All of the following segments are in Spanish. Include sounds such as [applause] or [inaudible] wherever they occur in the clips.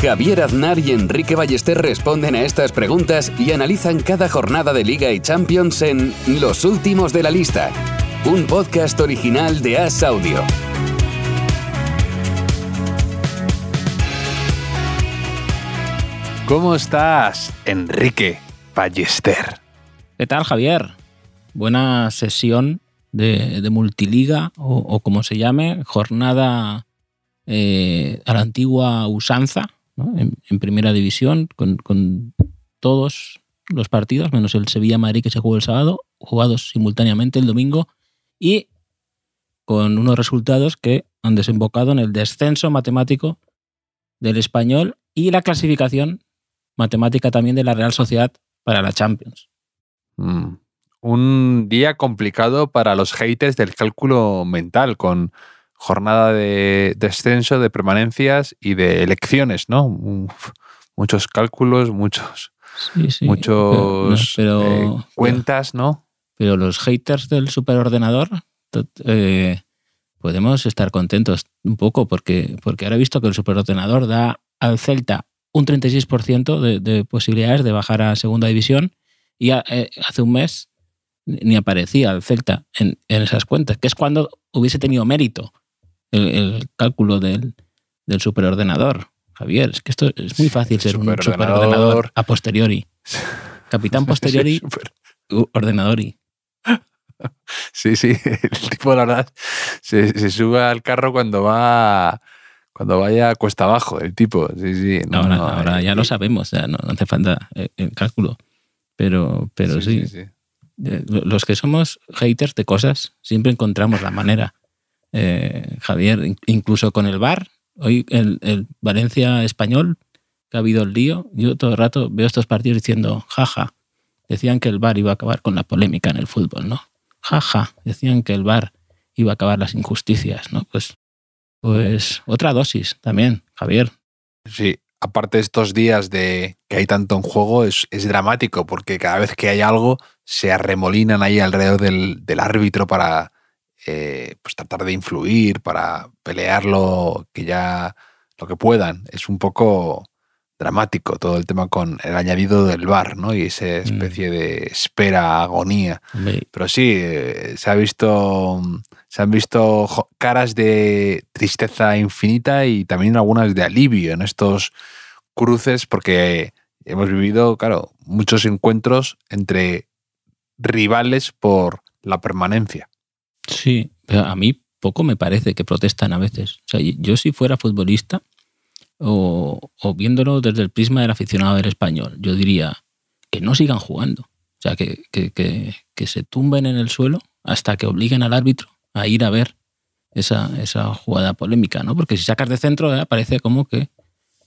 Javier Aznar y Enrique Ballester responden a estas preguntas y analizan cada jornada de Liga y Champions en Los Últimos de la Lista, un podcast original de As Audio. ¿Cómo estás, Enrique Ballester? ¿Qué tal, Javier? Buena sesión de, de multiliga o, o, como se llame, jornada eh, a la antigua usanza en, primera división con, con, todos los partidos, menos el Sevilla-Madrid que se jugó el sábado, jugados simultáneamente el domingo y con unos resultados que han desembocado en el descenso matemático del español y la clasificación matemática también de la Real Sociedad para la Champions. Mm. Un día complicado para los haters del cálculo mental, con jornada de descenso, de permanencias y de elecciones, ¿no? Uf, muchos cálculos, muchos, sí, sí, muchos pero, pero, eh, cuentas, ¿no? Pero los haters del superordenador, eh, podemos estar contentos un poco porque, porque ahora he visto que el superordenador da al Celta un 36% de, de, posibilidades de bajar a segunda división y a, eh, hace un mes ni aparecía el Celta en, en, esas cuentas, que es cuando hubiese tenido mérito el, el cálculo del, del, superordenador. Javier, es que esto es muy fácil ser un superordenador a posteriori. Capitán [laughs] posteriori, super... ordenadori. Sí, sí, [laughs] el tipo, la verdad, se, se sube al carro cuando va cuando vaya cuesta abajo el tipo. Sí, sí. No, ahora, no, ahora ya lo sabemos, ya no, no, hace falta el cálculo. Pero, pero sí, sí. sí, sí. Los que somos haters de cosas, siempre encontramos la manera. Eh, Javier, incluso con el bar, hoy el, Valencia español, que ha habido el lío, yo todo el rato veo estos partidos diciendo, jaja, decían que el bar iba a acabar con la polémica en el fútbol, ¿no? Jaja, decían que el bar iba a acabar las injusticias, ¿no? Pues pues otra dosis también, Javier. Sí, aparte de estos días de que hay tanto en juego, es, dramático porque cada vez que hay algo se arremolinan ahí alrededor del árbitro para eh, pues tratar de influir, para pelearlo, que ya lo que puedan. Es un poco dramático todo el tema con el añadido del bar, ¿no? Y esa especie mm. de espera, agonía. Sí. Pero sí, eh, se ha visto se han visto caras de tristeza infinita y también algunas de alivio en estos cruces porque hemos vivido, claro, muchos encuentros entre rivales por la permanencia. Sí, a mí poco me parece que protestan a veces. O sea, yo si fuera futbolista o, viéndolo desde el prisma del aficionado del español, yo diría que no sigan jugando. O sea, que, que, que, se tumben en el suelo hasta que obliguen al árbitro a ir a ver esa, esa jugada polémica, ¿no? Porque si sacas de centro ¿eh? parece como que,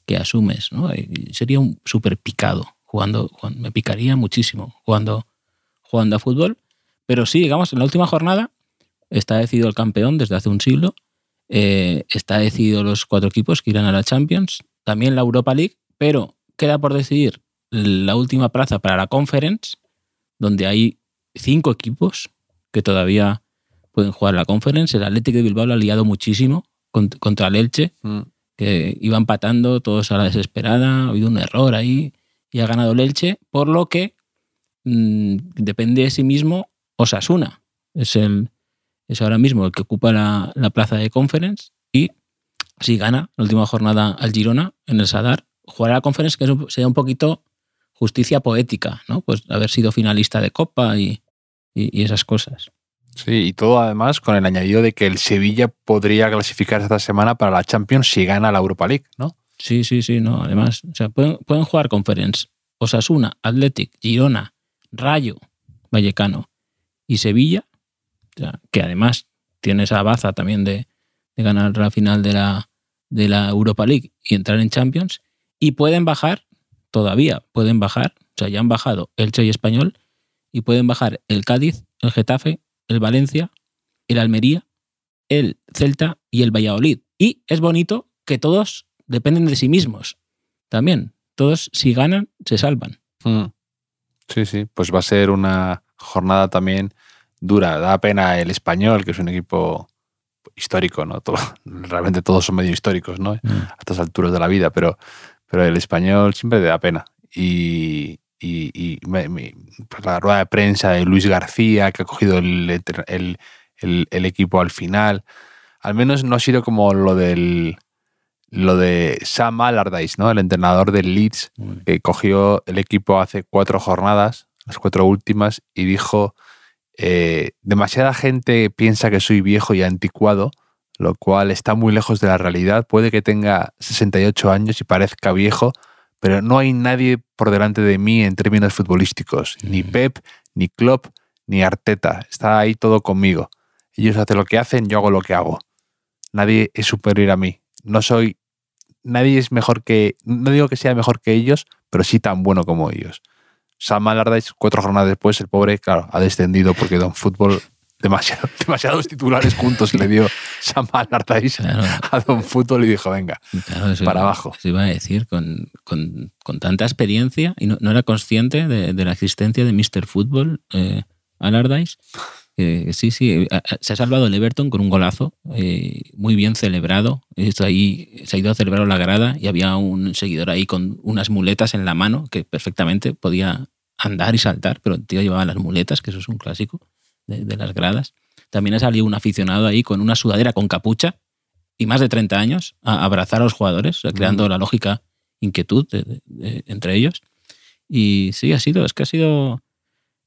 que asumes, ¿no? Sería un súper picado jugando, jugando, me picaría muchísimo jugando, jugando a fútbol. Pero sí, digamos, en la última jornada está decidido el campeón desde hace un siglo, eh, está decidido los cuatro equipos que irán a la Champions, también la Europa League, pero queda por decidir la última plaza para la Conference, donde hay cinco equipos que todavía pueden jugar la conference. El Atlético de Bilbao lo ha liado muchísimo contra el Elche, mm. que iba empatando todos a la desesperada, ha habido un error ahí y ha ganado el Elche, por lo que mmm, depende de sí mismo Osasuna. Es, el, es ahora mismo el que ocupa la, la plaza de conference y si gana la última jornada al Girona en el Sadar, jugará la conference que sería un poquito justicia poética, ¿no? Pues haber sido finalista de Copa y, y, y esas cosas. Sí, y todo además con el añadido de que el Sevilla podría clasificar esta semana para la Champions si gana la Europa League, ¿no? Sí, sí, sí, no. Además, o sea, pueden, pueden jugar Conference Osasuna, Athletic, Girona, Rayo, Vallecano y Sevilla, que además tiene esa baza también de, ganar la final de la, de la Europa League y entrar en Champions, y pueden bajar, todavía pueden bajar, o sea, ya han bajado Elche y Español, y pueden bajar el Cádiz, el Getafe, el Valencia, el Almería, el Celta y el Valladolid. Y es bonito que todos dependen de sí mismos. También, todos si ganan, se salvan. Mm. Sí, sí, pues va a ser una jornada también dura. Da pena el español, que es un equipo histórico, ¿no? Todo, realmente todos son medio históricos, ¿no? Mm. A estas alturas de la vida, pero, pero el español siempre te da pena. Y, y, y me- me- pues la rueda de prensa de Luis García, que ha cogido el, el- el- el equipo al final, al menos no ha sido como lo del lo de Sam Allardyce, ¿no? El entrenador del Leeds, que cogió el equipo hace cuatro jornadas, las cuatro últimas, y dijo, eh, demasiada gente piensa que soy viejo y anticuado, lo cual está muy lejos de la realidad. Puede que tenga 68 años y parezca viejo, pero no hay nadie por delante de mí en términos futbolísticos. Ni Mm. Pep, ni Klopp, ni Arteta. Está ahí todo conmigo. Ellos hacen lo que hacen, yo hago lo que hago. Nadie es superior a mí. No soy... Nadie es mejor que... No digo que sea mejor que ellos, pero sí tan bueno como ellos. Sam Allardyce, cuatro jornadas después, el pobre, claro, ha descendido porque Don Fútbol demasiado, [laughs] demasiados titulares juntos le dio Sam Allardyce Claro, a Don Fútbol y dijo, venga, claro, eso Para iba- abajo. eso iba a decir, con, con- con tanta experiencia, y no, no era consciente de, de la existencia de Mr. Fútbol, eh, Allardyce. Que sí, sí, a- se ha salvado el Everton con un golazo, eh, muy bien celebrado. Esto ahí, se ha ido a celebrar la grada y había un seguidor ahí con unas muletas en la mano que perfectamente podía andar y saltar, pero el tío llevaba las muletas, que eso es un clásico de, de las gradas. También ha salido un aficionado ahí con una sudadera con capucha y más de 30 años a abrazar a los jugadores, o sea, creando la lógica inquietud de- de- de- entre ellos. Y sí, ha sido, es que ha sido.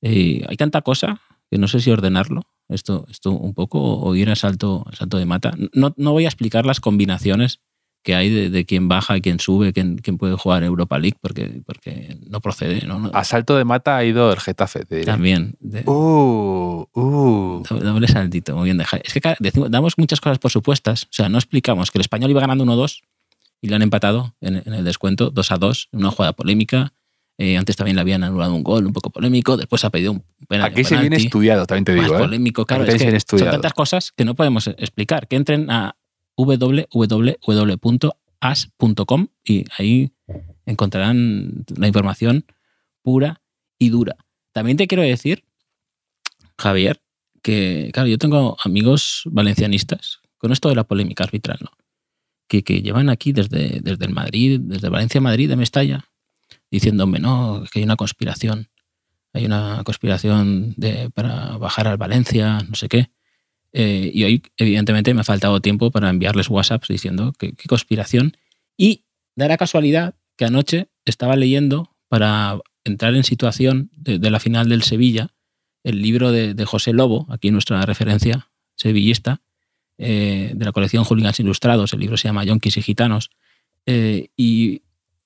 eh, hay tanta cosa que no sé si ordenarlo, esto, esto un poco, o ir a salto, a salto de mata. No, no voy a explicar las combinaciones que hay de, de quién baja, quién sube, quién, quién puede jugar Europa League, porque, porque no procede. ¿no? A salto de mata ha ido el Getafe, te diré. también. de- Uh, uh. Doble saltito, muy bien. deja- Es que decimos- damos muchas cosas por supuestas. O sea, no explicamos que el español iba ganando 1-2 y le han empatado en, en el descuento 2-2 en una jugada polémica. Eh, antes también le habían anulado un gol un poco polémico. Después ha pedido un penalti. Aquí se viene estudiado, también te Más digo. ¿eh? polémico, claro. Es que son tantas cosas que no podemos explicar. Que entren a www.as.com y ahí encontrarán la información pura y dura. También te quiero decir, Javier, que claro, yo tengo amigos valencianistas con esto de la polémica arbitral, ¿no? Que, que llevan aquí desde, desde el Madrid, desde Valencia a Madrid de Mestalla, diciéndome, no, que hay una conspiración. Hay una conspiración de, para bajar al Valencia, no sé qué. Eh, y hoy, evidentemente, me ha faltado tiempo para enviarles WhatsApps diciendo qué conspiración. Y dará casualidad que anoche estaba leyendo para entrar en situación de, la final del Sevilla el libro de, José Lobo, aquí nuestra referencia sevillista, eh, de la colección Hooligans Ilustrados. El libro se llama Yonkis y Gitanos. Eh, y,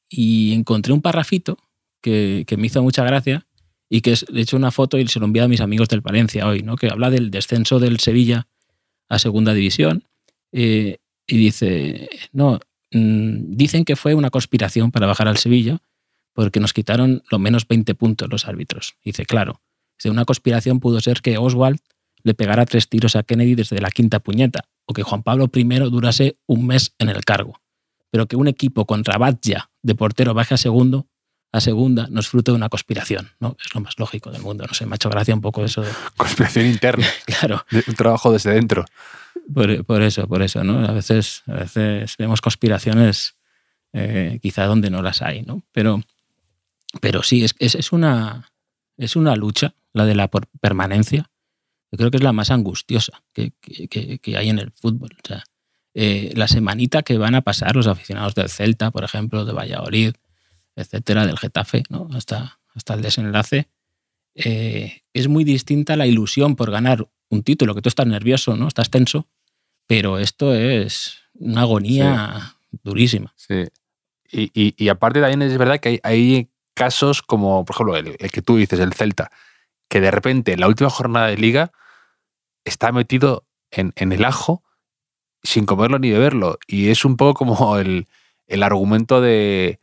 y encontré un parrafito que, que me hizo mucha gracia y que he hecho una foto y se lo enviado a mis amigos del Palencia hoy, ¿no? que habla del descenso del Sevilla a segunda división eh, y dice, no, mm, dicen que fue una conspiración para bajar al Sevilla porque nos quitaron lo menos 20 puntos los árbitros. Dice, claro, dice, una conspiración pudo ser que Oswald le pegara tres tiros a Kennedy desde la quinta puñeta o que Juan Pablo I durase un mes en el cargo. Pero que un equipo con Rabatja de portero baje a segundo a segunda no es fruto de una conspiración, ¿no? Es lo más lógico del mundo. No sé, me ha hecho gracia un poco eso. de- [laughs] Conspiración interna, [laughs] claro, un trabajo desde dentro. por, por eso, por eso, ¿no? A veces, a veces vemos conspiraciones eh, quizá donde no las hay, ¿no? Pero, pero sí, es, es, es una, es una lucha, la de la por- permanencia. Yo creo que es la más angustiosa que, que- que- que hay en el fútbol. O sea, eh, la semanita que van a pasar los aficionados del Celta, por ejemplo, de Valladolid, etcétera, del Getafe, ¿no? hasta, hasta el desenlace, eh, es muy distinta la ilusión por ganar un título, que tú estás nervioso, ¿no? Estás tenso, pero esto es una agonía durísima. Sí. Y, y- y aparte también es verdad que hay, hay casos como, por ejemplo, el, el que tú dices, el Celta, que de repente en la última jornada de liga está metido en, en el ajo sin comerlo ni beberlo. Y es un poco como [laughs] el, el argumento de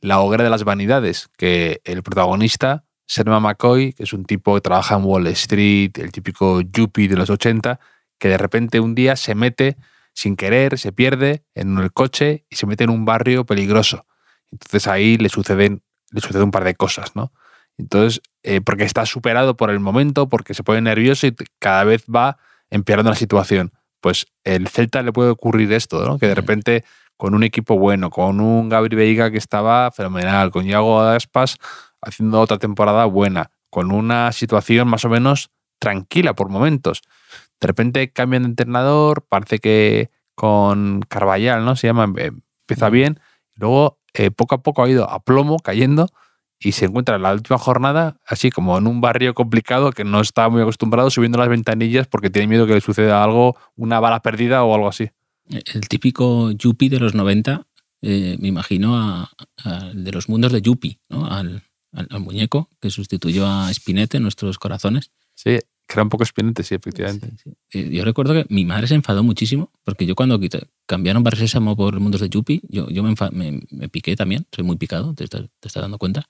la hoguera de las vanidades, que el protagonista Sherman McCoy, que es un tipo que trabaja en Wall Street, el típico yuppie de los 80, que de repente un día se mete sin querer, se pierde en el coche y se mete en un barrio peligroso. Entonces ahí le suceden le sucede un par de cosas, ¿no? Entonces, eh, porque está superado por el momento, porque se pone nervioso y cada vez va empeorando la situación. Pues el Celta le puede ocurrir esto, ¿no? Que de repente con un equipo bueno, con un Gabri Veiga que estaba fenomenal, con Iago Aspas haciendo otra temporada buena, con una situación más o menos tranquila por momentos. De repente cambian de entrenador, parece que con Carvallal, ¿no? Se llama, em, empieza bien, luego eh, poco a poco ha ido a plomo cayendo y se encuentra en la última jornada así como en un barrio complicado que no está muy acostumbrado subiendo las ventanillas porque tiene miedo que le suceda algo, una bala perdida o algo así. El típico Yuppie de los 90, eh, me imagino a, de los mundos de Yuppie, ¿no? al, al, muñeco que sustituyó a Spinette en nuestros corazones. Sí, que era un poco Spinette, sí, efectivamente. Eh, yo recuerdo que mi madre se enfadó muchísimo porque yo cuando cambiaron Barrio Sésamo por Mundos de Yuppie, yo, yo me, me, piqué también, soy muy picado, te, te estás dando cuenta.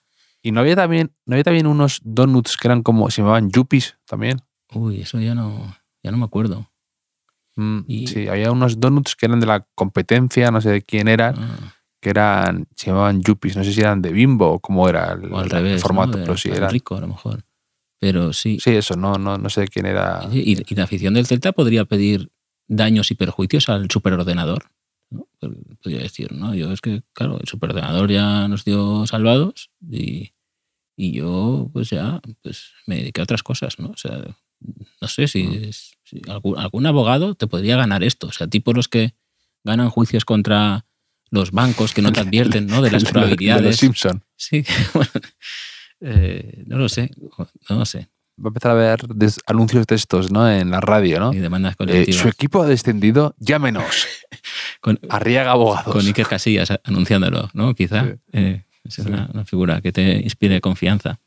Y no había también, no había también unos donuts que eran como, se llamaban yuppies también. Uy, eso ya no, ya no me acuerdo. Mm, sí, había unos donuts que eran de la competencia, no sé de quién eran, ah. que eran, se llamaban yuppies, no sé si eran de bimbo o cómo era el, formato, pero sí era. rico a lo mejor. Pero sí. Sí, eso, no, no, no sé de quién era. Y, y, la afición del Celta podría pedir daños y perjuicios al superordenador. ¿no? Podría decir, ¿no? Yo es que, claro, el superordenador ya nos dio salvados y, y yo, pues ya, pues me dediqué a otras cosas, ¿no? O sea, no sé si, algún, abogado te podría ganar esto. O sea, tipo los que ganan juicios contra los bancos que no te advierten, ¿no? De [laughs] las probabilidades. De los Simpson. Sí, [laughs] bueno, eh, no lo sé, no lo sé. Va a empezar a ver anuncios de estos, ¿no? En la radio, ¿no? Y demandas colectivas. su equipo ha descendido, llámenos. [laughs] con, Arriaga Abogados. Con Iker Casillas anunciándolo, ¿no? Quizá. Eh, es una, figura que te inspire confianza.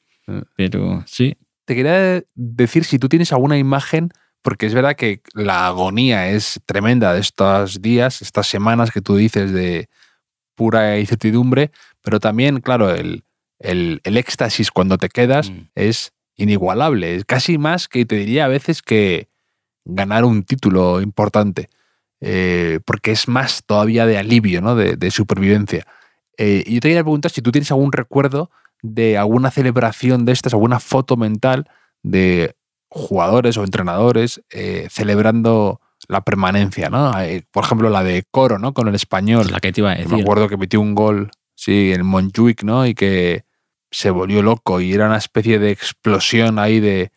Pero sí. Te quería decir si tú tienes alguna imagen, porque es verdad que la agonía es tremenda de estos días, estas semanas que tú dices de pura incertidumbre, pero también, claro, el, el, éxtasis cuando te quedas mm. es inigualable. Es casi más que te diría a veces que ganar un título importante, eh, porque es más todavía de alivio, ¿no? de, de supervivencia. Eh, y yo te quería preguntar si tú tienes algún recuerdo de alguna celebración de estas, alguna foto mental de jugadores o entrenadores eh, celebrando la permanencia, ¿no? Eh, por ejemplo, la de Coro, ¿no? Con el español. La que te iba a decir. Me acuerdo que metió un gol, sí, en Montjuic, ¿no? Y que se volvió loco y era una especie de explosión ahí de,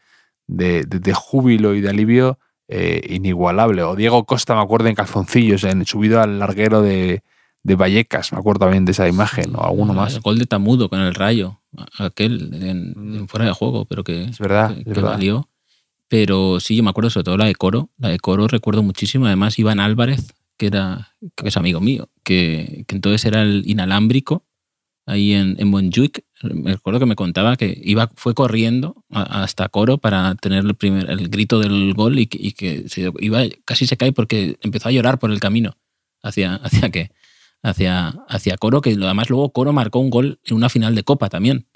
de, júbilo y de alivio inigualable. O Diego Costa, me acuerdo, en calzoncillos, en subido al larguero de, de Vallecas, me acuerdo también de esa imagen, o alguno más. El gol de Tamudo con el rayo, aquel en, mm. fuera de juego, pero que, es verdad, que, valió. Pero sí, yo me acuerdo sobre todo la de Coro. La de Coro recuerdo muchísimo. Además, Iván Álvarez, que era que es amigo mío, que, entonces era el inalámbrico ahí en, en Montjuic. Me acuerdo que me contaba que iba, fue corriendo hasta Coro para tener el, primer, el grito del gol y que, se, iba, casi se cae porque empezó a llorar por el camino hacia, [laughs] hacia que hacia, hacia Coro, que además luego Coro marcó un gol en una final de Copa también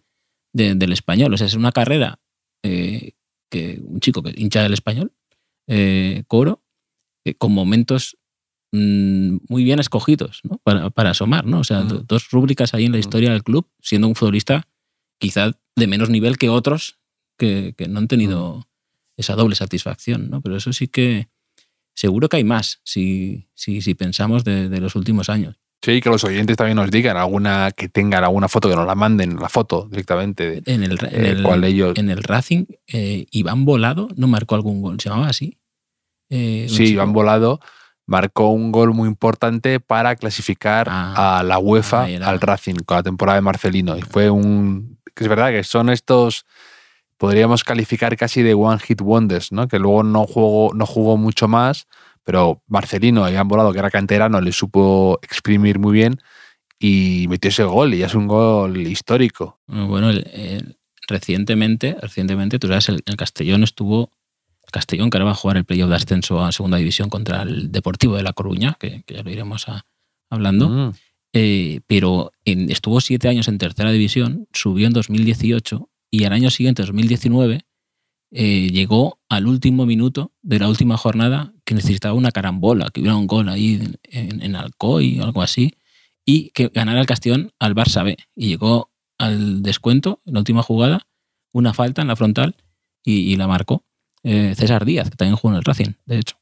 del español. O sea, es una carrera eh, que un chico que hincha del español, eh, Coro, eh, con momentos mm, muy bien escogidos para, para, asomar. ¿no? O sea, dos rúbricas ahí en la historia del club, siendo un futbolista quizá de menos nivel que otros que, no han tenido esa doble satisfacción. ¿no? Pero eso sí que seguro que hay más si, si, si pensamos de, de los últimos años. Sí, que los oyentes también nos digan alguna que tengan alguna foto, que nos la manden, la foto directamente. en, el, en, eh, el, ellos... en el Racing, eh, Iván Volado no marcó algún gol, se llamaba así. Eh, sí, Iván Volado marcó un gol muy importante para clasificar ah, a la UEFA al Racing con la temporada de Marcelino. Y fue un. es verdad que son estos. Podríamos calificar casi de one hit wonders, ¿no? Que luego no jugó, no jugó mucho más pero Marcelino, han Volado, que era canterano, le supo exprimir muy bien y metió ese gol y ya es un gol histórico. Bueno, recientemente, recientemente, tú sabes, el, Castellón estuvo, el Castellón que ahora va a jugar el playoff de ascenso a segunda división contra el Deportivo de La Coruña, que, ya lo iremos hablando, mm. eh, pero estuvo siete años en tercera división, subió en 2018 y al año siguiente, 2019, eh, llegó al último minuto de la última jornada que necesitaba una carambola, que hubiera un gol ahí en, en Alcoy o algo así, y que ganara el Castellón al Barça B. Y llegó al descuento, en la última jugada, una falta en la frontal y, la marcó. Eh, César Díaz, que también jugó en el Racing, de hecho.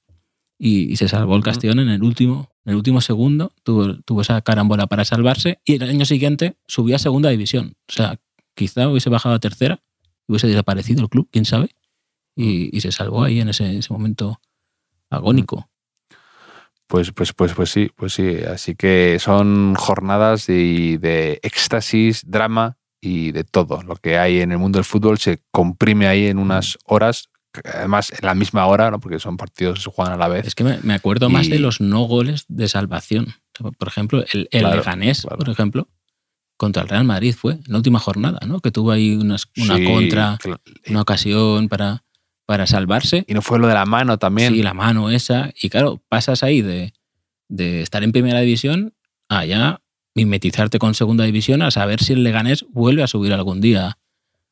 Y, se salvó el Castellón en el último, en el último segundo, tuvo, tuvo esa carambola para salvarse y el año siguiente subió a segunda división. O sea, quizá hubiese bajado a tercera, hubiese desaparecido el club, quién sabe, y, se salvó ahí en ese, momento agónico. Pues, pues, pues, pues sí, pues sí. Así que son jornadas de, de, éxtasis, drama y de todo. Lo que hay en el mundo del fútbol se comprime ahí en unas horas, además en la misma hora, ¿no? porque son partidos que se juegan a la vez. Es que me, acuerdo más de los no goles de salvación. Por ejemplo, el, el Leganés, por ejemplo, contra el Real Madrid fue en la última jornada, ¿no? Que tuvo ahí una contra, una ocasión para, para salvarse. Y no fue lo de la mano también. Sí, la mano esa. Y claro, pasas ahí de, estar en primera división a ya mimetizarte con segunda división a saber si el Leganés vuelve a subir algún día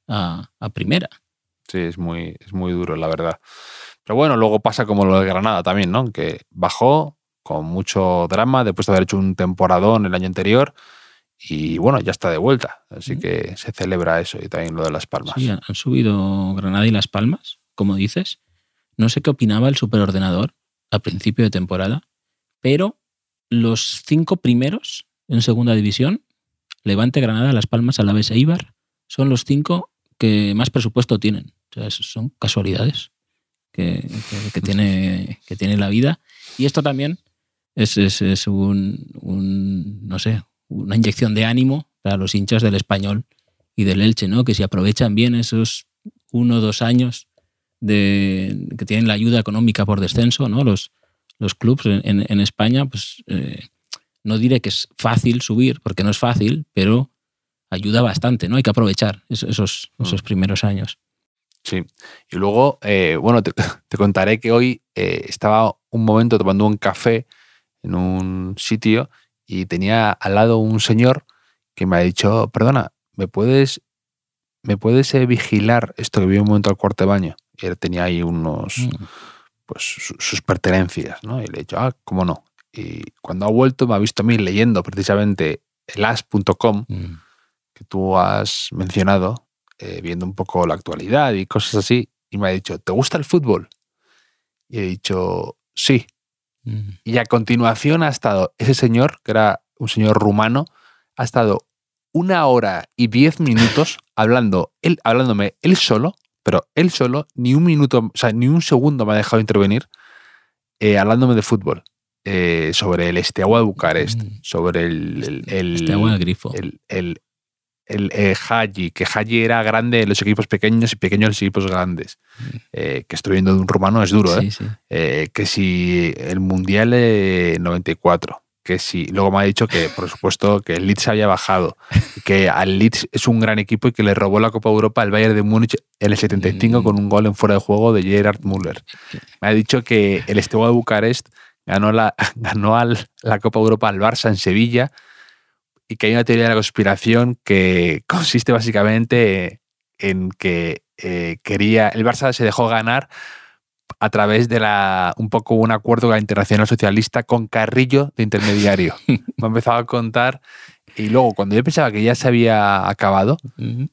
a, primera. Sí, es muy, es muy duro, la verdad. Pero bueno, luego pasa como lo de Granada también, ¿no? Que bajó con mucho drama después de haber hecho un temporadón el año anterior y bueno, ya está de vuelta. Así que se celebra eso y también lo de Las Palmas. Sí, han subido Granada y Las Palmas, como dices. No sé qué opinaba el superordenador a principio de temporada, pero los cinco primeros en segunda división, Levante, Granada, Las Palmas, Alavés e Ibar, son los cinco que más presupuesto tienen. O sea, son casualidades que, [laughs] tiene, que tiene la vida. Y esto también es, es, un, un, no sé, una inyección de ánimo para los hinchas del español y del Elche, ¿no? Que si aprovechan bien esos uno o dos años de, que tienen la ayuda económica por descenso, ¿no? Los, los clubes en, España, pues eh, no diré que es fácil subir, porque no es fácil, pero ayuda bastante, ¿no? Hay que aprovechar esos, esos mm. primeros años. Sí. Y luego, eh, bueno, [laughs] te, contaré que hoy eh, estaba un momento tomando un café en un sitio y tenía al lado un señor que me ha dicho, perdona, ¿me puedes, me puedes eh, vigilar esto que vi un momento al cuarto de baño? Y él tenía ahí unos, mm. pues sus pertenencias, ¿no? Y le he dicho, ah, ¿cómo no? Y cuando ha vuelto me ha visto a mí leyendo precisamente el as.com mm. que tú has mencionado, eh, viendo un poco la actualidad y cosas así, y me ha dicho, ¿te gusta el fútbol? Y he dicho, sí. Y a continuación ha estado ese señor, que era un señor rumano, ha estado una hora y diez minutos hablando, él, hablándome él solo, pero él solo, ni un minuto, o sea, ni un segundo me ha dejado intervenir, eh, hablándome de fútbol. Eh, sobre el Esteagua de Bucarest, mm. sobre el, el, el, Grifo. El, el eh, Haji, que Haji era grande en los equipos pequeños y pequeños en los equipos grandes. Mm. Eh, que estoy viendo de un rumano es duro, ¿eh? ¿eh? que si el Mundial 94, que si. Luego me ha dicho que, por supuesto, que el Leeds había bajado, que al Leeds es un gran equipo y que le robó la Copa Europa al Bayern de Múnich en el 75 mm. con un gol en fuera de juego de Gerard Müller. Me ha dicho que el Esteban de Bucarest ganó la, [laughs] ganó la Copa Europa al Barça en Sevilla y que hay una teoría de la conspiración que consiste básicamente en que eh, quería, el Barça se dejó ganar a través de la, un poco un acuerdo con la Internacional Socialista con Carrillo de intermediario. [laughs] me ha empezado a contar y luego cuando yo pensaba que ya se había acabado,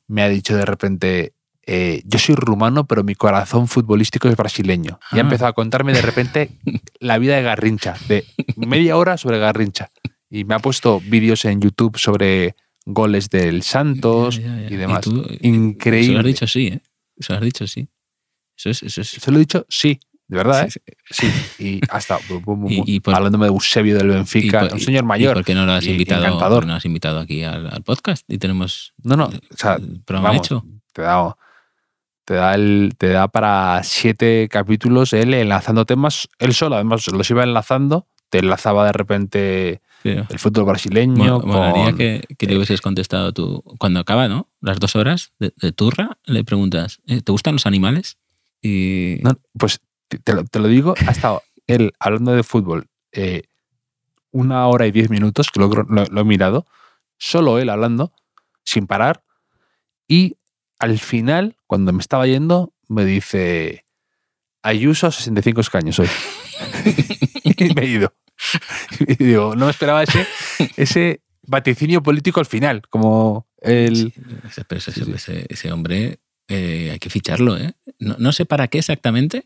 me ha dicho de repente, eh, yo soy rumano, pero mi corazón futbolístico es brasileño. Y ha ah. empezado a contarme de repente [laughs] la vida de Garrincha, de media hora sobre Garrincha y me ha puesto vídeos en YouTube sobre goles del Santos y demás. Increíble. Eso lo has dicho sí, ¿eh? Eso lo has dicho sí. Eso es, eso es. lo he dicho sí, de verdad, ¿eh? Sí. Y hasta [laughs] hablándome de Eusebio del Benfica, un señor mayor. ¿Por qué no lo has invitado? No has invitado aquí al, podcast y tenemos. No, no. O sea, hecho. Te da, te da, el, te da para siete capítulos él enlazando temas, él solo, además los iba enlazando, te enlazaba de repente el fútbol brasileño. Me que, que, le hubieses contestado tú. Cuando acaba, ¿no? Las dos horas de, turra, le preguntas, eh, ¿te gustan los animales? Y... pues te lo, digo, ha estado él hablando de fútbol eh, una hora y diez minutos, que lo, he mirado, solo él hablando, sin parar, y al final, cuando me estaba yendo, me dice Ayuso 65 escaños hoy. [laughs] y me he ido. [laughs] Y digo, no me esperaba ese, ese vaticinio político al final, como el... Sí, ese, pero ese- ese- ese hombre eh, hay que ficharlo, ¿eh? No, no sé para qué exactamente,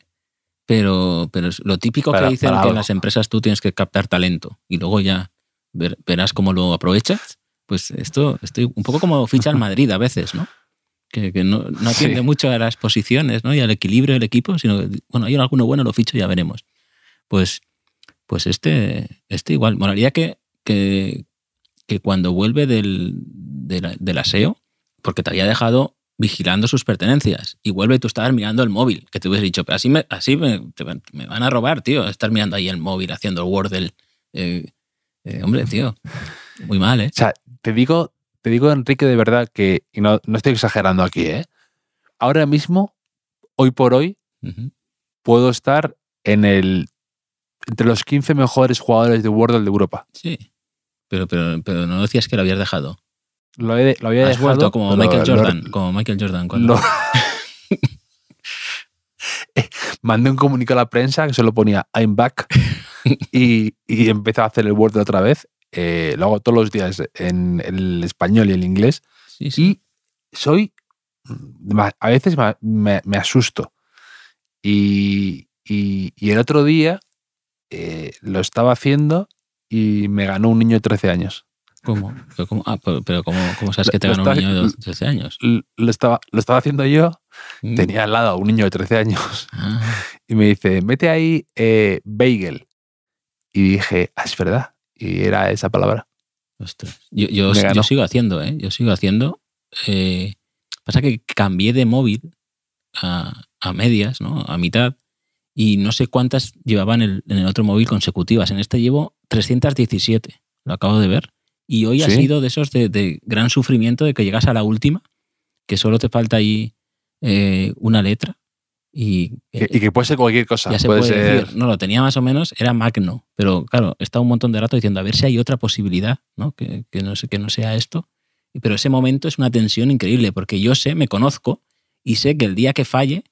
pero, pero es lo típico Para- que dicen que en las empresas tú tienes que captar talento y luego ya ver- verás cómo lo aprovechas. Pues esto estoy un poco como ficha al Madrid a veces, ¿no? Que, que no, no atiende Sí. mucho a las posiciones ¿no? y al equilibrio del equipo, sino que, bueno, hay alguno bueno, lo ficho y ya veremos. Pues, pues este, este igual. Molaría que, que, que cuando vuelve del, del aseo, porque te había dejado vigilando sus pertenencias y vuelve y tú estabas mirando el móvil, que te hubieras dicho, pero así me, así me, te me van a robar, tío, estar mirando ahí el móvil haciendo el Wordle. Eh, eh, hombre, tío, muy mal, ¿eh? O sea, te digo, te digo, Enrique, de verdad que, y no, no estoy exagerando aquí, ¿eh? Ahora mismo, hoy por hoy, puedo estar en el entre los 15 mejores jugadores de Wordle de Europa. Sí, pero, pero, pero no decías que lo habías dejado. Lo, he- lo había Has dejado. vuelto como lo- Michael lo- Jordan, como Michael Jordan. cuando- lo- [laughs] mandé un comunicado a la prensa que solo ponía I'm back y, y empecé a hacer el Wordle otra vez. Eh, lo hago todos los días en el español y el inglés. Sí, sí. y soy ma- a veces me, me asusto y, y- y el otro día eh, lo estaba haciendo y me ganó un niño de 13 años ¿Cómo? Pero, ¿cómo? Ah, pero, pero ¿cómo, cómo sabes que te ganó un niño de 13 años? Lo estaba, lo estaba haciendo yo Mm. tenía al lado a un niño de 13 años Ah, [laughs] y me dice mete ahí eh, bagel y dije ah, es verdad y era esa palabra ostras. Yo, sigo haciendo, ¿eh? Yo sigo haciendo. eh, pasa que cambié de móvil a, a medias, ¿no? A mitad. Y no sé cuántas llevaba en el, en el otro móvil consecutivas. En este llevo 317. Lo acabo de ver. Y hoy ha sido de esos de, de gran sufrimiento de que llegas a la última, que solo te falta ahí eh, una letra. Y, que puede ser cualquier cosa ya se puede, puede ser decir. No, lo tenía más o menos, era Magno. Pero claro, he estado un montón de rato diciendo a ver si hay otra posibilidad, ¿no? Que, que no, sé, que no sea esto. Pero ese momento es una tensión increíble, porque yo sé, me conozco y sé que el día que falle,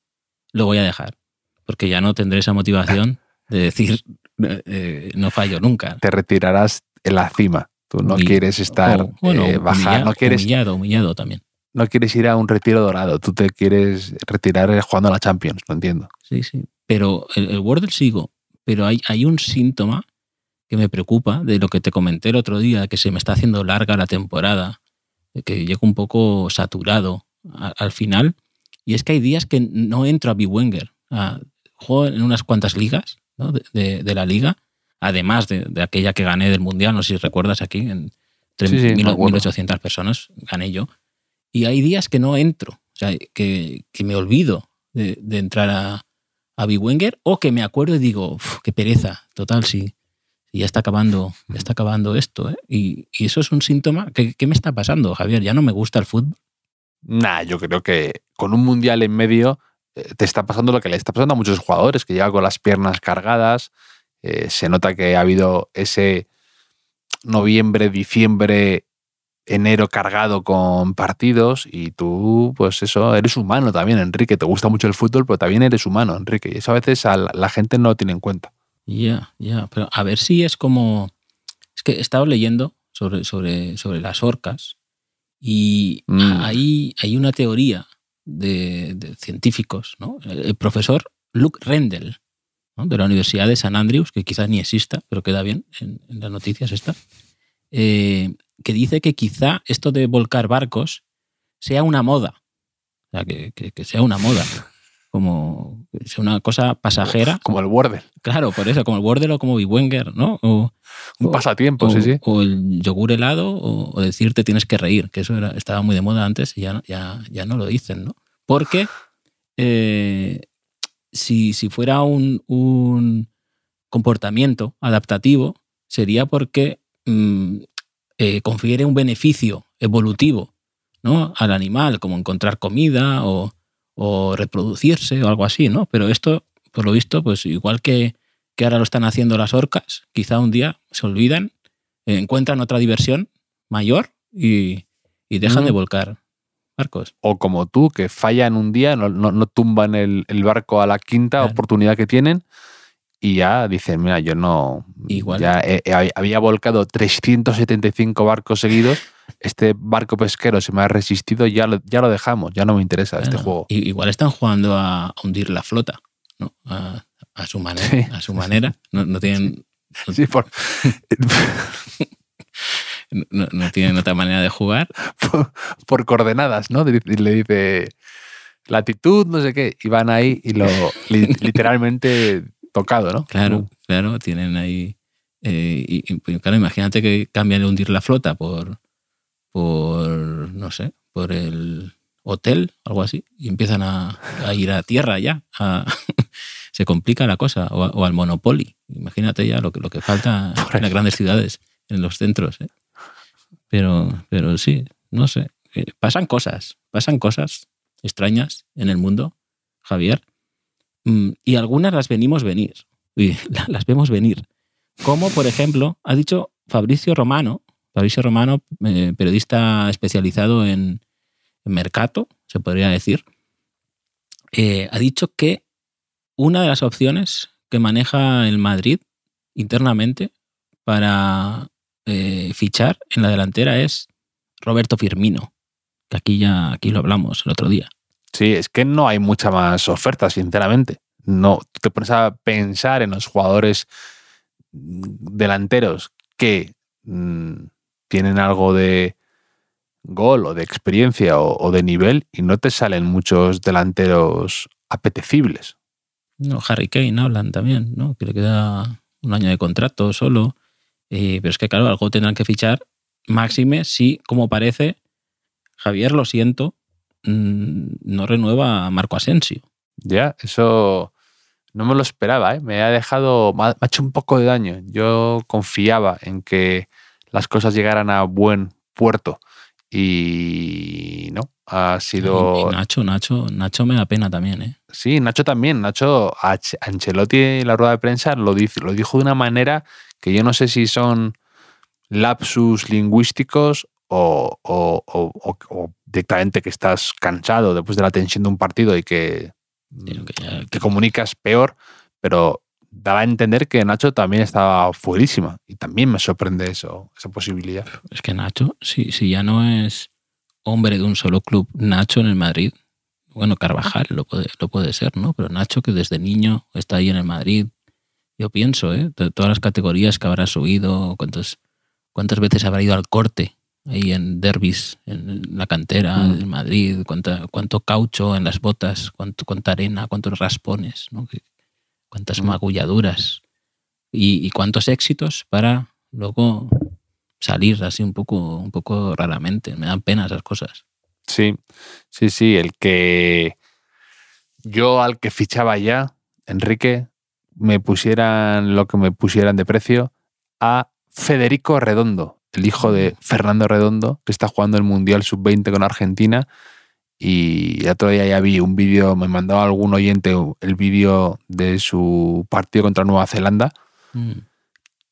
lo voy a dejar. Porque ya no tendré esa motivación de decir, eh, eh, no fallo nunca. te retirarás en la cima tú no quieres estar O, bueno, eh, bajar humillado, no quieres humillado, humillado también. no quieres ir a un retiro dorado, tú te quieres retirar jugando a la Champions, lo entiendo. Sí, sí. Pero el, el Wordle sigo. Pero hay, hay un síntoma que me preocupa de lo que te comenté el otro día, que se me está haciendo larga la temporada, que llego un poco saturado al final. Y es que hay días que no entro a Biwenger. Juego en unas cuantas ligas ¿no? de, de- de la liga, además de, de aquella que gané del Mundial, no sé si recuerdas aquí, en entre Sí, sí, mil- me acuerdo. 1800 personas, gané yo. Y hay días que no entro, o sea, que, que me olvido de, de entrar a, a Biwenger o que me acuerdo y digo, "Uf, qué pereza, total, si ya está acabando, ya está acabando esto. ¿eh?". Y, y eso es un síntoma. ¿Qué, qué me está pasando, Javier? Ya no me gusta el fútbol. Nah, yo creo que con un mundial en medio te está pasando lo que le está pasando a muchos jugadores, que llegan con las piernas cargadas. eh, se nota que ha habido ese noviembre, diciembre, enero cargado con partidos y tú, pues eso, eres humano también, Enrique. Te gusta mucho el fútbol, pero también eres humano, Enrique. Y eso a veces a la, gente no lo tiene en cuenta. Ya, ya, pero a ver si es como... Es que he estado leyendo sobre, sobre, sobre las orcas y Mm. hay, hay una teoría de, de científicos, ¿no? El, profesor Luke Rendell, de la Universidad de San Andrews, que quizás ni exista, pero queda bien en, las noticias está, eh, que dice que quizá esto de volcar barcos sea una moda, o sea, que- que sea una moda, como una cosa pasajera. Como el Wordle. Claro, por eso, como el Wordle o como Biwenger, ¿no? O, Un pasatiempo, o, sí, sí. o el yogur helado o, o decirte tienes que reír, que eso era, estaba muy de moda antes y ya, no- ya, ya no lo dicen, ¿no? Porque eh, si, si fuera un, un comportamiento adaptativo, sería porque mm, eh, confiere un beneficio evolutivo ¿no? al animal, como encontrar comida o, o reproducirse o algo así, ¿no? Pero esto, por lo visto, pues igual que, que ahora lo están haciendo las orcas, quizá un día se olvidan, encuentran otra diversión mayor y, y dejan Mm. de volcar barcos. O como tú, que fallan un día, no, no- no tumban el, el barco a la quinta Claro. oportunidad que tienen y ya dicen, mira, yo no... Igual. Ya he- he- había volcado 375 barcos seguidos, este barco pesquero se me ha resistido, ya lo, ya lo dejamos, ya no me interesa este juego. Igual están jugando a hundir la flota, ¿no? A, a su manera. Sí. A su manera. No, no tienen, Sí, por, [laughs] no, no tienen otra manera de jugar. por, por coordenadas, ¿no? Le dice latitud, no sé qué, y van ahí y lo li- [laughs] literalmente tocado, ¿no? Claro, claro, tienen ahí. eh, y, y, pues, claro, imagínate que cambian el hundir la flota por, por, no sé, por el hotel, algo así, y empiezan a, a ir a tierra ya. a- [laughs] se complica la cosa, o, a- o al Monopoly. Imagínate ya lo que, lo que falta en las grandes ciudades, en los centros. ¿eh? Pero, pero sí, no sé. eh, pasan cosas, pasan cosas extrañas en el mundo, Javier. Mm, Y algunas las venimos venir. [laughs] La- las vemos venir. Como, por ejemplo, ha dicho Fabricio Romano, Fabricio Romano, eh, periodista especializado en, en mercato, se podría decir, eh, ha dicho que una de las opciones que maneja el Madrid internamente para eh, fichar en la delantera es Roberto Firmino, que aquí ya aquí lo hablamos el otro día. Sí, es que no hay mucha más oferta, sinceramente. No, te pones a pensar en los jugadores mm, delanteros que mm, tienen algo de gol o de experiencia o, o de nivel y no te salen muchos delanteros apetecibles. No, Harry Kane hablan también, ¿no? Que le queda un año de contrato solo. Eh, pero es que, claro, algo tendrán que fichar. Máxime, sí, como parece, Javier, lo siento, mm, no renueva a Marco Asensio. Ya, eso no me lo esperaba, ¿eh? me ha dejado, me ha hecho un poco de daño. Yo confiaba en que las cosas llegaran a buen puerto y no, ha sido... y Nacho, Nacho, Nacho me da pena también, ¿eh? Sí, Nacho también. Nacho, Ancelotti en la rueda de prensa lo, dice, lo dijo de una manera que yo no sé si son lapsus lingüísticos o, o- o- o- o directamente que estás cansado después de la tensión de un partido y que que ya- te comunicas peor, pero daba a entender que Nacho también estaba fuerísima y también me sorprende eso, esa posibilidad. Es que Nacho, si, si ya no es hombre de un solo club, Nacho en el Madrid, bueno, Carvajal lo puede, lo puede ser, ¿no? Pero Nacho que desde niño está ahí en el Madrid, yo pienso, ¿eh? De todas las categorías que habrá subido, cuántas, cuántas veces habrá ido al corte ahí en derbis, en la cantera Mm. del Madrid, cuánta, cuánto caucho en las botas, cuánto, cuánta arena, cuántos raspones, ¿no? Que- cuántas magulladuras y, y cuántos éxitos para luego salir así un poco, un poco raramente. Me dan pena esas cosas. Sí, sí, sí, el que yo al que fichaba ya, Enrique, me pusieran lo que me pusieran de precio a Federico Redondo, el hijo de Fernando Redondo, que está jugando el Mundial Sub-20 con Argentina. Y el otro día ya vi un vídeo, me mandó algún oyente el vídeo de su partido contra Nueva Zelanda Mm.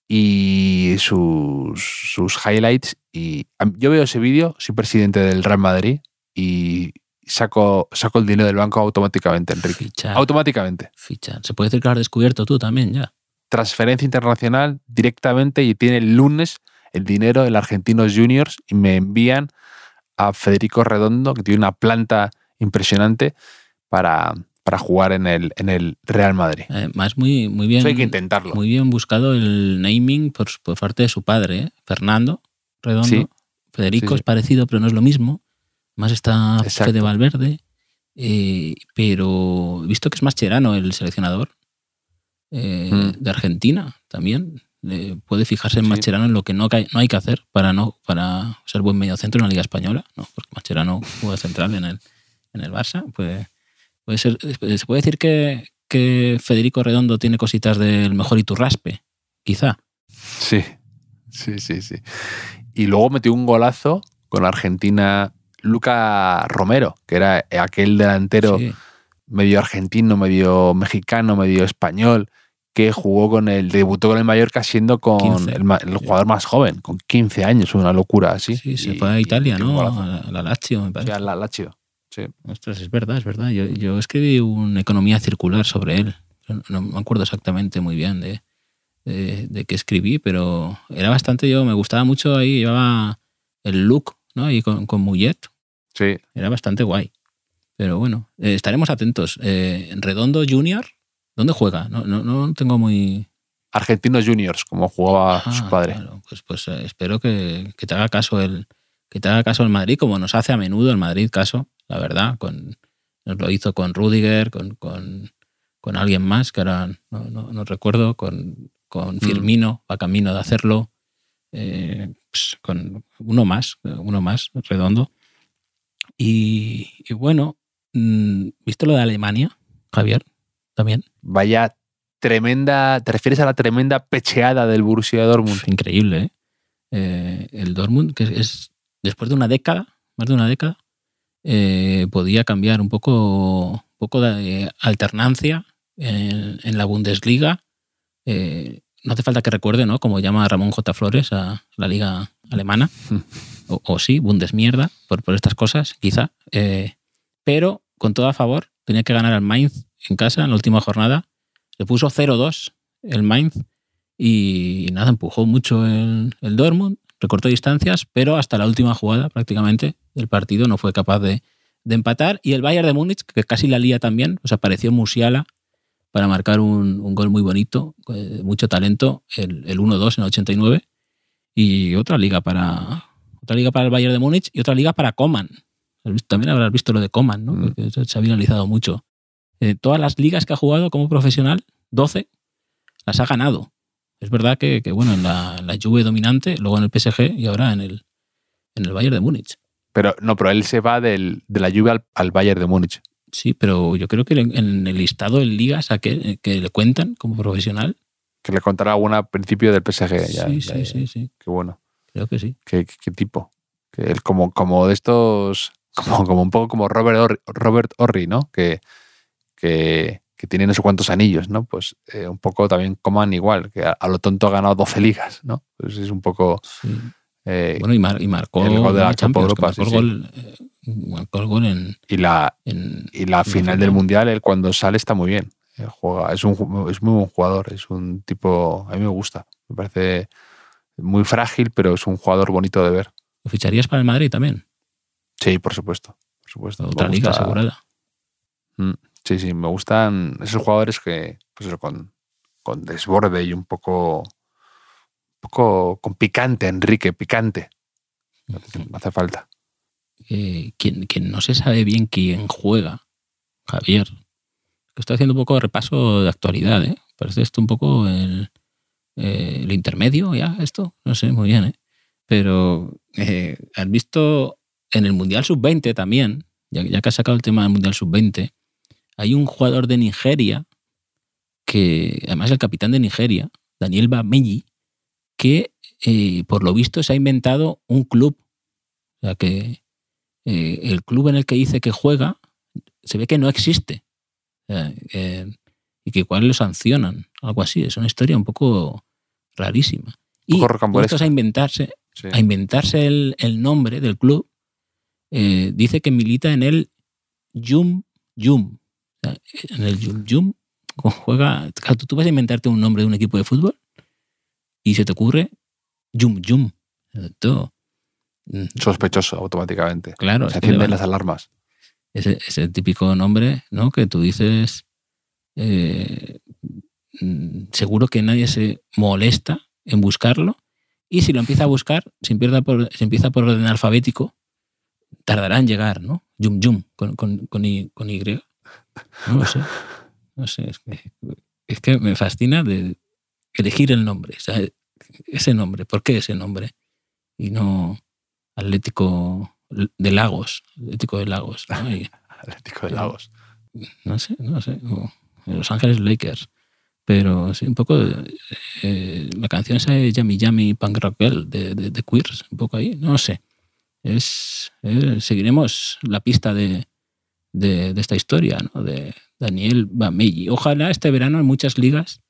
y sus, sus highlights. Y yo veo ese vídeo, soy presidente del Real Madrid y saco, saco el dinero del banco automáticamente, Enrique. Fichar, Automáticamente. fichar. Se puede decir que lo has descubierto tú también ya. Transferencia internacional directamente y tiene el lunes el dinero del Argentinos Juniors y me envían a Federico Redondo, que tiene una planta impresionante para, para jugar en el, en el Real Madrid. Además, muy, muy bien. Eso hay que intentarlo. Muy bien buscado el naming por, por parte de su padre, ¿eh? Fernando Redondo. Sí. Federico Sí, sí. es parecido, pero no es lo mismo. Más está Exacto. Fede Valverde. eh, pero visto que es más cherano el seleccionador eh, Mm. de Argentina también. Eh, puede fijarse en Sí. Mascherano en lo que no, hay- no hay que hacer para no para ser buen mediocentro en la Liga Española, ¿no? porque Mascherano juega central en el, en el Barça. Pues, puede ser, se puede decir que, que Federico Redondo tiene cositas del mejor Iturraspe, quizá. Sí, sí, sí, sí. Y luego metió un golazo con Argentina Luca Romero, que era aquel delantero Sí. medio argentino, medio mexicano, medio español, que jugó con el, debutó con el Mallorca siendo con el, el, jugador más joven, con 15 años, una locura así. Sí, se fue a Italia, ¿no? A la Lazio, me parece. Sí, a la Lazio, sí. Ostras, es verdad, es verdad. Yo, yo escribí una economía circular sobre él. No me acuerdo exactamente muy bien de, de, de qué escribí, pero era bastante, yo me gustaba mucho ahí, llevaba el look, ¿no? Y con, con Mullet. Sí. Era bastante guay. Pero bueno, eh, estaremos atentos. Eh, Redondo Junior, ¿dónde juega? No, no, no tengo muy. Argentinos Juniors, como jugaba Ah, su padre. claro. Pues, pues eh, espero que, que te haga caso el que te haga caso el Madrid, como nos hace a menudo el Madrid caso, la verdad. Con, nos lo hizo con Rudiger, con, con, con alguien más, que ahora no, no- no recuerdo, con, con Firmino, va camino de hacerlo. eh, pues, con uno más, uno más, redondo. Y, y bueno, mm, ¿viste lo de Alemania, Javier? También. Vaya tremenda, ¿te refieres a la tremenda pecheada del Borussia Dortmund? Uf, increíble, ¿eh? Eh, el Dortmund, que es después de una década, más de una década, eh, podía cambiar un poco, un poco de alternancia en, en la Bundesliga. Eh, no hace falta que recuerde, ¿no? Como llama Ramón J. Flores a la liga alemana. [laughs] o, o sí, Bundesmierda, por, por estas cosas, quizá. Eh, pero con todo a favor, tenía que ganar al Mainz en casa en la última jornada. Le puso 0-2 el Mainz y nada, empujó mucho el, el Dortmund, recortó distancias, pero hasta la última jugada prácticamente del partido no fue capaz de, de empatar. Y el Bayern de Múnich, que casi la lía también, pues apareció Musiala para marcar un, un gol muy bonito, eh, mucho talento, el, el 1-2 en el 89. Y otra liga para otra liga para el Bayern de Múnich y otra liga para Coman. También habrás visto lo de Coman, ¿no? Mm. Se ha viralizado mucho. Eh, todas las ligas que ha jugado como profesional, 12, las ha ganado. Es verdad que, que, bueno, en la, en la Juve dominante, luego en el PSG y ahora en el, en el Bayern de Múnich. Pero no, pero él se va del, de la lluvia al, al Bayern de Múnich. Sí, pero yo creo que en el listado en ligas a que, que le cuentan como profesional. Que le contará alguna al principio del PSG. Ya, sí, ya, sí, ya. sí, sí. Qué bueno. Creo que sí. Qué, qué- qué tipo. Que él como, como de estos, como, como un poco como Robert Orri, Robert Orri ¿no? Que, que, que tiene no sé cuántos anillos, ¿no? Pues eh, un poco también Coman igual, que a, a lo tonto ha ganado 12 ligas, ¿no? Pues es un poco... sí. eh, Bueno, y, mar- y marcó el gol de la Champions, Europa, marcó, sí, el gol, eh, marcó el gol en, y la, en- y la final del Mundial, él cuando sale está muy bien. Juega, es, un, es muy buen jugador, es un tipo... A mí me gusta, me parece muy frágil, pero es un jugador bonito de ver. ¿Lo ficharías para el Madrid también? Sí, por supuesto. Por supuesto. Otra liga asegurada. Mm, Sí, sí, me gustan esos jugadores que, pues eso, con, con desborde y un poco, un poco con picante, Enrique, picante. Me hace- falta. Eh, quien, quien no se sabe bien quién juega, Javier. Estoy haciendo un poco de repaso de actualidad, ¿eh? Parece esto un poco el, eh, el intermedio ya, esto. No sé, muy bien, ¿eh? Pero eh, has visto en el Mundial Sub-20 también, ya, ya que has sacado el tema del Mundial Sub-20, hay un jugador de Nigeria, que además el capitán de Nigeria, Daniel Bameyi, que eh, por lo visto se ha inventado un club. O sea que eh, el club en el que dice que juega se ve que no existe. O sea, eh, y que igual lo sancionan, algo así. Es una historia un poco rarísima. Y poco a inventarse, Sí. a inventarse el, el nombre del club, dice que milita en el Yum Yum. En el Yum Yum juega. tú, vas a inventarte un nombre de un equipo de fútbol y se te ocurre Yum Yum. Todo. Mm, Sospechoso automáticamente. Claro, Se es encienden las alarmas. ese, ese típico nombre, ¿no? Que tú dices, eh, mm, seguro que nadie se molesta en buscarlo. Y si lo empieza a buscar, si empieza por, si empieza por orden alfabético, tardará en llegar, ¿no? Yum Yum, con, con, con, y, con Y. No lo sé. No sé, es que, es que me fascina de elegir el nombre. ese nombre, ¿por qué ese nombre? Y no Atlético de Lagos, Atlético de Lagos. ¿no? Y- [laughs] Atlético de Lagos. no sé, no sé. o Los Ángeles Lakers. Pero sí, un poco. eh, la canción esa de Yummy Yummy Punk Rock Girl de, de, de Queers, un poco ahí, no sé. Es, eh, seguiremos la pista de, de, de esta historia, ¿no? De Daniel Bameyi. Ojalá este verano en muchas ligas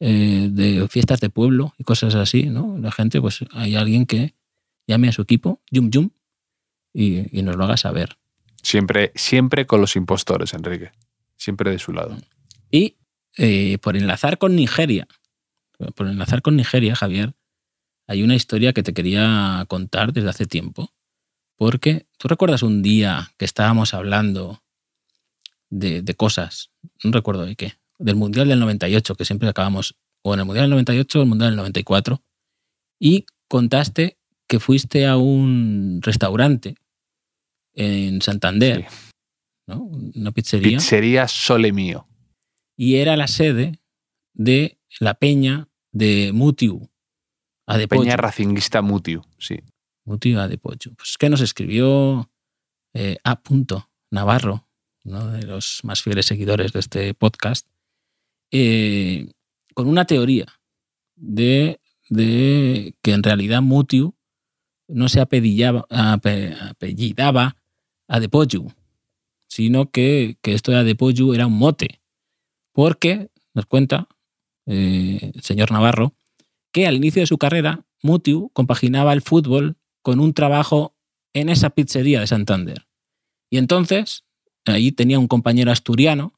eh, de fiestas de pueblo y cosas así, ¿no? La gente, pues hay alguien que llame a su equipo, Yum Yum, y, y nos lo haga saber. Siempre, siempre con los impostores, Enrique. Siempre de su lado. Y eh, por enlazar con Nigeria, por enlazar con Nigeria, Javier, hay una historia que te quería contar desde hace tiempo. Porque tú recuerdas un día que estábamos hablando de, de cosas, no recuerdo de qué, del Mundial del 98, que siempre acabamos, o en el Mundial del 98 o el Mundial del 94, y contaste que fuiste a un restaurante en Santander, ¿no? una pizzería, Pizzería Sole Mío. y era la sede de la peña de Mutiu, Adepoyo. Peña Racinguista Mutiu, sí. Mutiu Adepoyo. Pues que nos escribió eh, A. Navarro, uno de los más fieles seguidores de este podcast, eh, con una teoría de, de que en realidad Mutiu no se apellidaba, ape- apellidaba Adepoyo, sino que, que esto de Adepoyo era un mote. Porque, nos cuenta eh, el señor Navarro, que al inicio de su carrera, Mutiu compaginaba el fútbol con un trabajo en esa pizzería de Santander. Y entonces, ahí tenía un compañero asturiano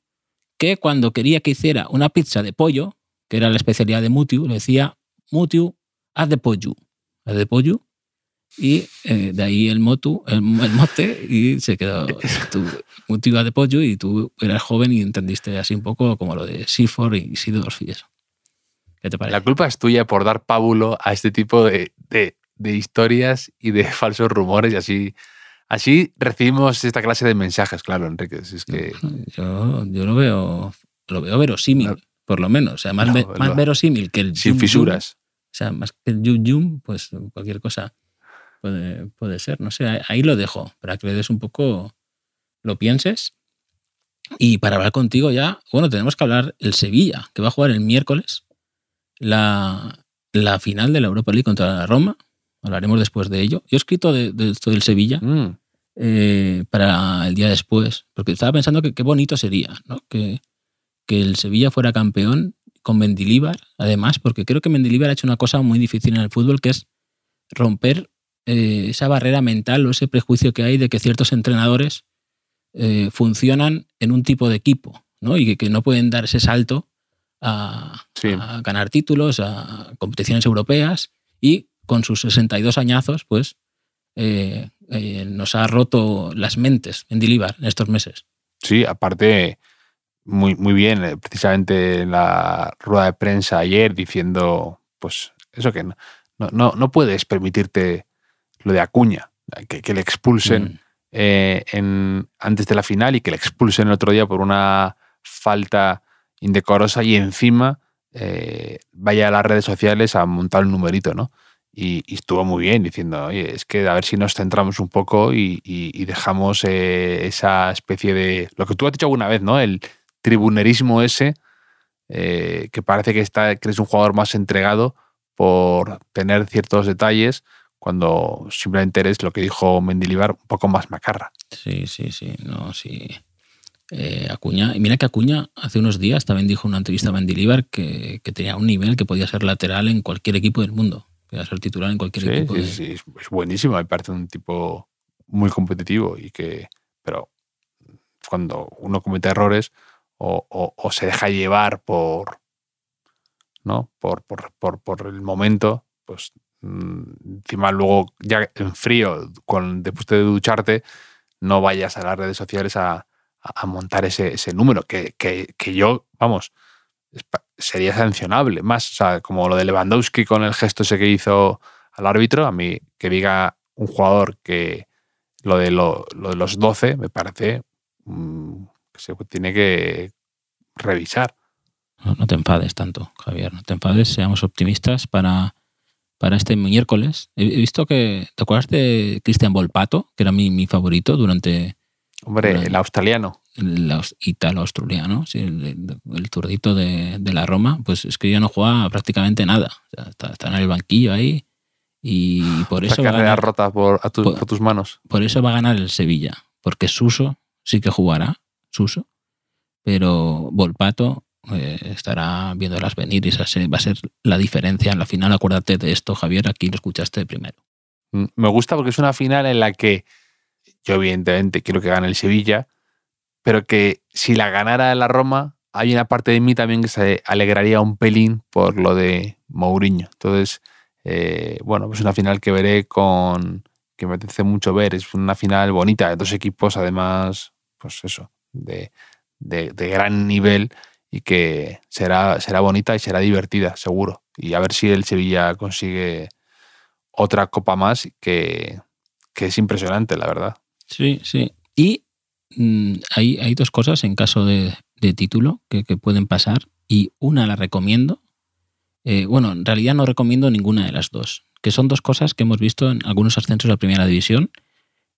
que cuando quería que hiciera una pizza de pollo, que era la especialidad de Mutiu, le decía, Mutiu, haz de pollo. Haz de pollo. Y eh, de ahí el, motu, el, el mote y se quedó Mutiu haz de pollo y tú eras joven y entendiste así un poco como lo de Seaford y Sidorf y eso. ¿Qué te parece? La culpa es tuya por dar pábulo a este tipo de- de historias y de [laughs] falsos rumores y así, así recibimos esta clase de mensajes, claro, Enrique. Es que Yo, yo lo veo lo veo verosímil, No. por lo menos. O sea, más, No, ve- más verosímil que el sin yum yum. fisuras. O sea, más que el yum yum, pues cualquier cosa puede, puede ser. No sé, ahí- ahí lo dejo, para que le des un poco, lo pienses. Y para hablar contigo ya, bueno, tenemos que hablar el Sevilla, que va a jugar el miércoles la, la final de la Europa League contra la Roma. Hablaremos después de ello. Yo he escrito de, de esto del Sevilla Mm, eh, para el día después, porque estaba pensando que qué bonito sería ¿no? que, que el Sevilla fuera campeón con Mendilíbar, además, porque creo que Mendilíbar ha hecho una cosa muy difícil en el fútbol, que es romper eh, esa barrera mental o ese prejuicio que hay de que ciertos entrenadores eh, funcionan en un tipo de equipo ¿no? y que, que no pueden dar ese salto a, Sí. a ganar títulos, a competiciones europeas y con sus 62 añazos, pues eh, eh, nos ha roto las mentes Mendilibar en estos meses. Sí, aparte, muy, muy bien, eh, precisamente en la rueda de prensa ayer diciendo, pues eso que no, no, no, puedes permitirte lo de Acuña, que, que le expulsen Mm. eh, en, antes de la final y que le expulsen el otro día por una falta indecorosa y encima vaya a las redes sociales a montar un numerito, ¿no? Y, y estuvo muy bien diciendo, oye, es que a ver si nos centramos un poco y, y- y dejamos eh, esa especie de... Lo que tú has dicho alguna vez, ¿no? El tribunerismo ese, eh, que parece que, está, que eres un jugador más entregado por tener ciertos detalles cuando simplemente eres lo que dijo Mendilibar, un poco más macarra. Sí, sí, sí. No, sí. Eh, Acuña, y mira que Acuña hace unos días también dijo en una entrevista a Mendilibar que, que tenía un nivel que podía ser lateral en cualquier equipo del mundo. Podía ser titular en cualquier Sí, equipo. sí, de- sí, es, buenísimo, me parece un tipo muy competitivo y que, pero cuando uno comete errores o, o- o se deja llevar por, ¿no? Por, por, por, por el momento, pues mm, encima luego ya en frío, con, después de ducharte, no vayas a las redes sociales a, a- a montar ese, ese número, que, que- que yo, vamos, sería sancionable. Más, o sea, como lo de Lewandowski con el gesto ese que hizo al árbitro, a mí que diga un jugador que lo de, lo, lo de los 12 me parece mm, que se tiene que revisar. No, no te enfades tanto, Javier. No te enfades, seamos optimistas para, para este miércoles. He he visto que. ¿Te acuerdas de Cristian Volpato, que era mi, mi favorito durante Hombre, el australiano. Italo-australiano, sí, el, el- zurdito de, de la Roma? Pues es que ya no juega prácticamente nada. O sea, está, está en el banquillo ahí. Y por eso, va a ganar, rota por, a tus- por- por tus manos. por eso va a ganar el Sevilla. Porque Suso sí que jugará, Suso. Pero Volpato eh, estará viéndolas venir y esa va a ser la diferencia en la final. Acuérdate de esto, Javier, aquí lo escuchaste primero. Mm, me gusta porque es una final en la que yo evidentemente quiero que gane el Sevilla, pero que si la ganara la Roma, hay una parte de mí también que se alegraría un pelín por lo de Mourinho. Entonces, eh, bueno, pues una final que veré con que me apetece mucho ver. Es una final bonita de dos equipos, además, pues eso, de, de, gran nivel y que será, será bonita y será divertida, seguro. Y a ver si el Sevilla consigue otra copa más que, que es impresionante, la verdad. Sí, sí. Y hay, hay, dos cosas en caso de, de título que, que, pueden pasar y una la recomiendo. Eh, bueno, en realidad no recomiendo ninguna de las dos, que son dos cosas que hemos visto en algunos ascensos de la primera división.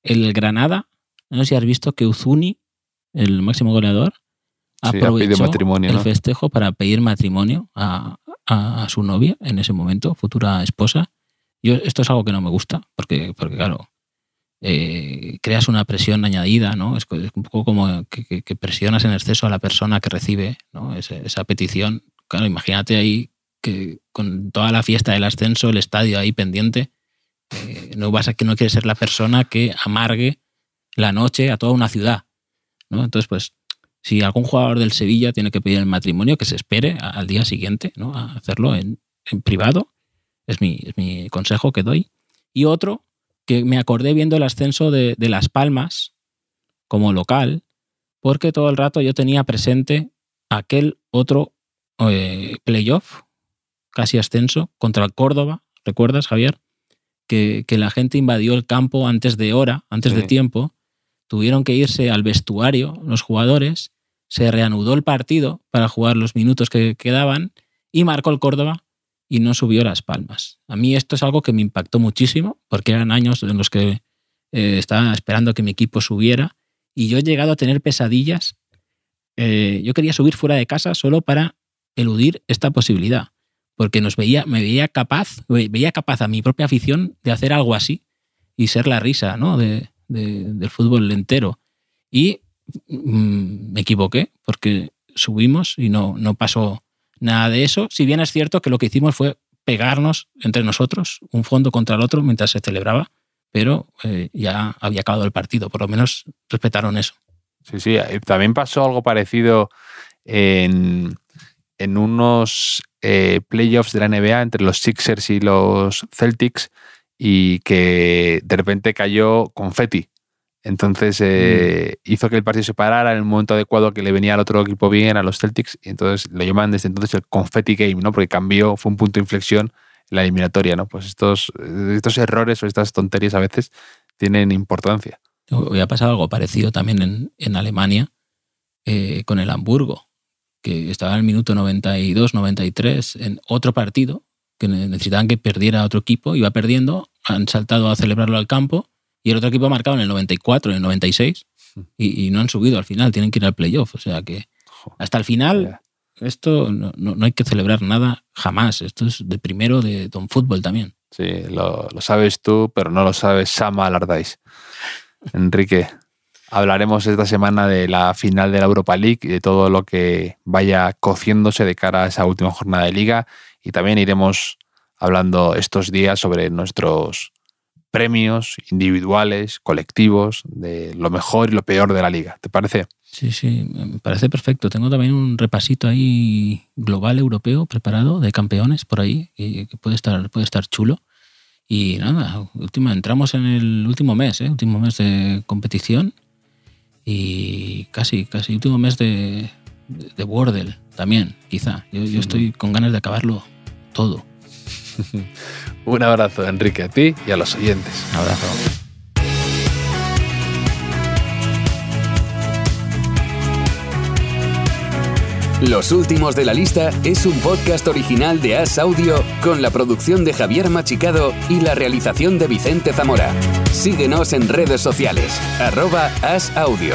El Granada, no sé si has visto que Uzuni, el máximo goleador, aprovechó el festejo para pedir matrimonio a, a, su novia en ese momento, futura esposa. Yo, esto es algo que no me gusta, porque, porque claro, eh, creas una presión añadida, ¿no? Es, un poco como que, presionas en exceso a la persona que recibe esa petición. Claro, imagínate ahí que con toda la fiesta del ascenso, el estadio ahí pendiente, eh, no vas a que no quieres ser la persona que amargue la noche a toda una ciudad. ¿no? Entonces, pues, si algún jugador del Sevilla tiene que pedir el matrimonio, que se espere al día siguiente, ¿no? A hacerlo en, privado. Es mi, es mi consejo que doy. Y otro que me acordé viendo el ascenso de, Las Palmas como local, porque todo el rato yo tenía presente aquel otro eh, playoff, casi ascenso, contra el Córdoba, ¿recuerdas, Javier? Que, la gente invadió el campo antes de hora, antes de tiempo, tuvieron que irse al vestuario los jugadores, se reanudó el partido para jugar los minutos que quedaban y marcó el Córdoba y no subió las palmas. A mí esto es algo que me impactó muchísimo porque eran años en los que eh, estaba esperando que mi equipo subiera y yo he llegado a tener pesadillas. Eh, yo quería subir fuera de casa solo para eludir esta posibilidad porque nos veía, me veía capaz, veía capaz a mi propia afición de hacer algo así y ser la risa ¿no? de, del fútbol entero. Y mm, me equivoqué porque subimos y no, no pasó nada de eso, si bien es cierto que lo que hicimos fue pegarnos entre nosotros, un fondo contra el otro, mientras se celebraba, pero eh, ya había acabado el partido, por lo menos respetaron eso. Sí, sí, eh, también pasó algo parecido en, en unos eh, playoffs de la NBA entre los Sixers y los Celtics y que de repente cayó confetti entonces eh, mm. hizo que el partido se parara en el momento adecuado que le venía al otro equipo bien, a los Celtics, y entonces lo llaman desde entonces el confetti game, ¿no? Porque cambió, fue un punto de inflexión en la eliminatoria, ¿no? Pues estos, estos errores o estas tonterías a veces tienen importancia. Hoy ha pasado algo parecido también en, Alemania eh, con el Hamburgo, que estaba en el minuto 92, 93 en otro partido, que necesitaban que perdiera otro equipo, iba perdiendo, han saltado a celebrarlo al campo y el otro equipo ha marcado en el 94, en el 96 y, y no han subido al final, tienen que ir al playoff. O sea que hasta el final esto no, no, hay que celebrar nada jamás. Esto es de primero de Don Fútbol también. Sí, lo, lo, sabes tú, pero no lo sabes Sama Alardais. Enrique, hablaremos esta semana de la final de la Europa League y de todo lo que vaya cociéndose de cara a esa última jornada de liga y también iremos hablando estos días sobre nuestros premios individuales, colectivos, de lo mejor y lo peor de la liga. ¿Te parece? Sí, sí, me parece perfecto. Tengo también un repasito ahí global europeo preparado de campeones por ahí, que puede estar, puede estar chulo. Y nada, última, entramos en el último mes, ¿eh? último mes de competición y casi, casi último mes de, de, Wordle también, quizá. Yo, yo estoy con ganas de acabarlo todo. [laughs] Un abrazo, Enrique, a ti y a los oyentes. Un abrazo. Los últimos de la lista es un podcast original de As Audio con la producción de Javier Machicado y la realización de Vicente Zamora. Síguenos en redes sociales, arroba As Audio.